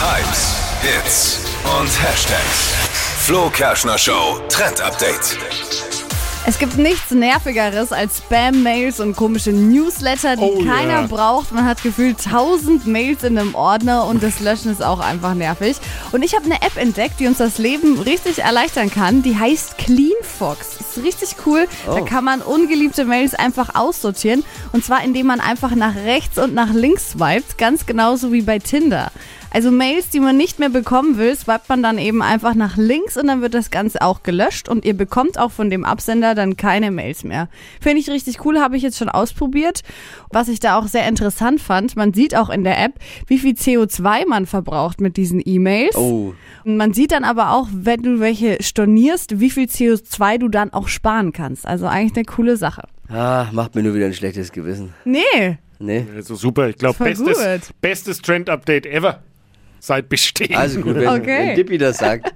Hypes, Hits und Hashtags. Flo Kerschner Show Trend Update. Es gibt nichts Nervigeres als Spam-Mails und komische Newsletter, die Oh, keiner ja. braucht. Man hat gefühlt tausend Mails in einem Ordner und das Löschen ist auch einfach nervig. Und ich habe eine App entdeckt, die uns das Leben richtig erleichtern kann. Die heißt CleanFox. Ist richtig cool. Da kann man ungeliebte Mails einfach aussortieren. Und zwar indem man einfach nach rechts und nach links swipet, ganz genauso wie bei Tinder. Also Mails, die man nicht mehr bekommen will, swipet man dann eben einfach nach links und dann wird das Ganze auch gelöscht und ihr bekommt auch von dem Absender dann keine Mails mehr. Finde ich richtig cool, habe ich jetzt schon ausprobiert. Was ich da auch sehr interessant fand, man sieht auch in der App, wie viel CO2 man verbraucht mit diesen E-Mails. Oh, Und Man sieht dann aber auch, wenn du welche stornierst, wie viel CO2 du dann auch sparen kannst. Also eigentlich eine coole Sache. ah, macht mir nur wieder ein schlechtes Gewissen. Nee, Nee. Also super, ich glaube, bestes, gut. bestes Trend-Update ever. Seit Bestehen. Also gut, wenn, Okay. wenn Dippi das sagt.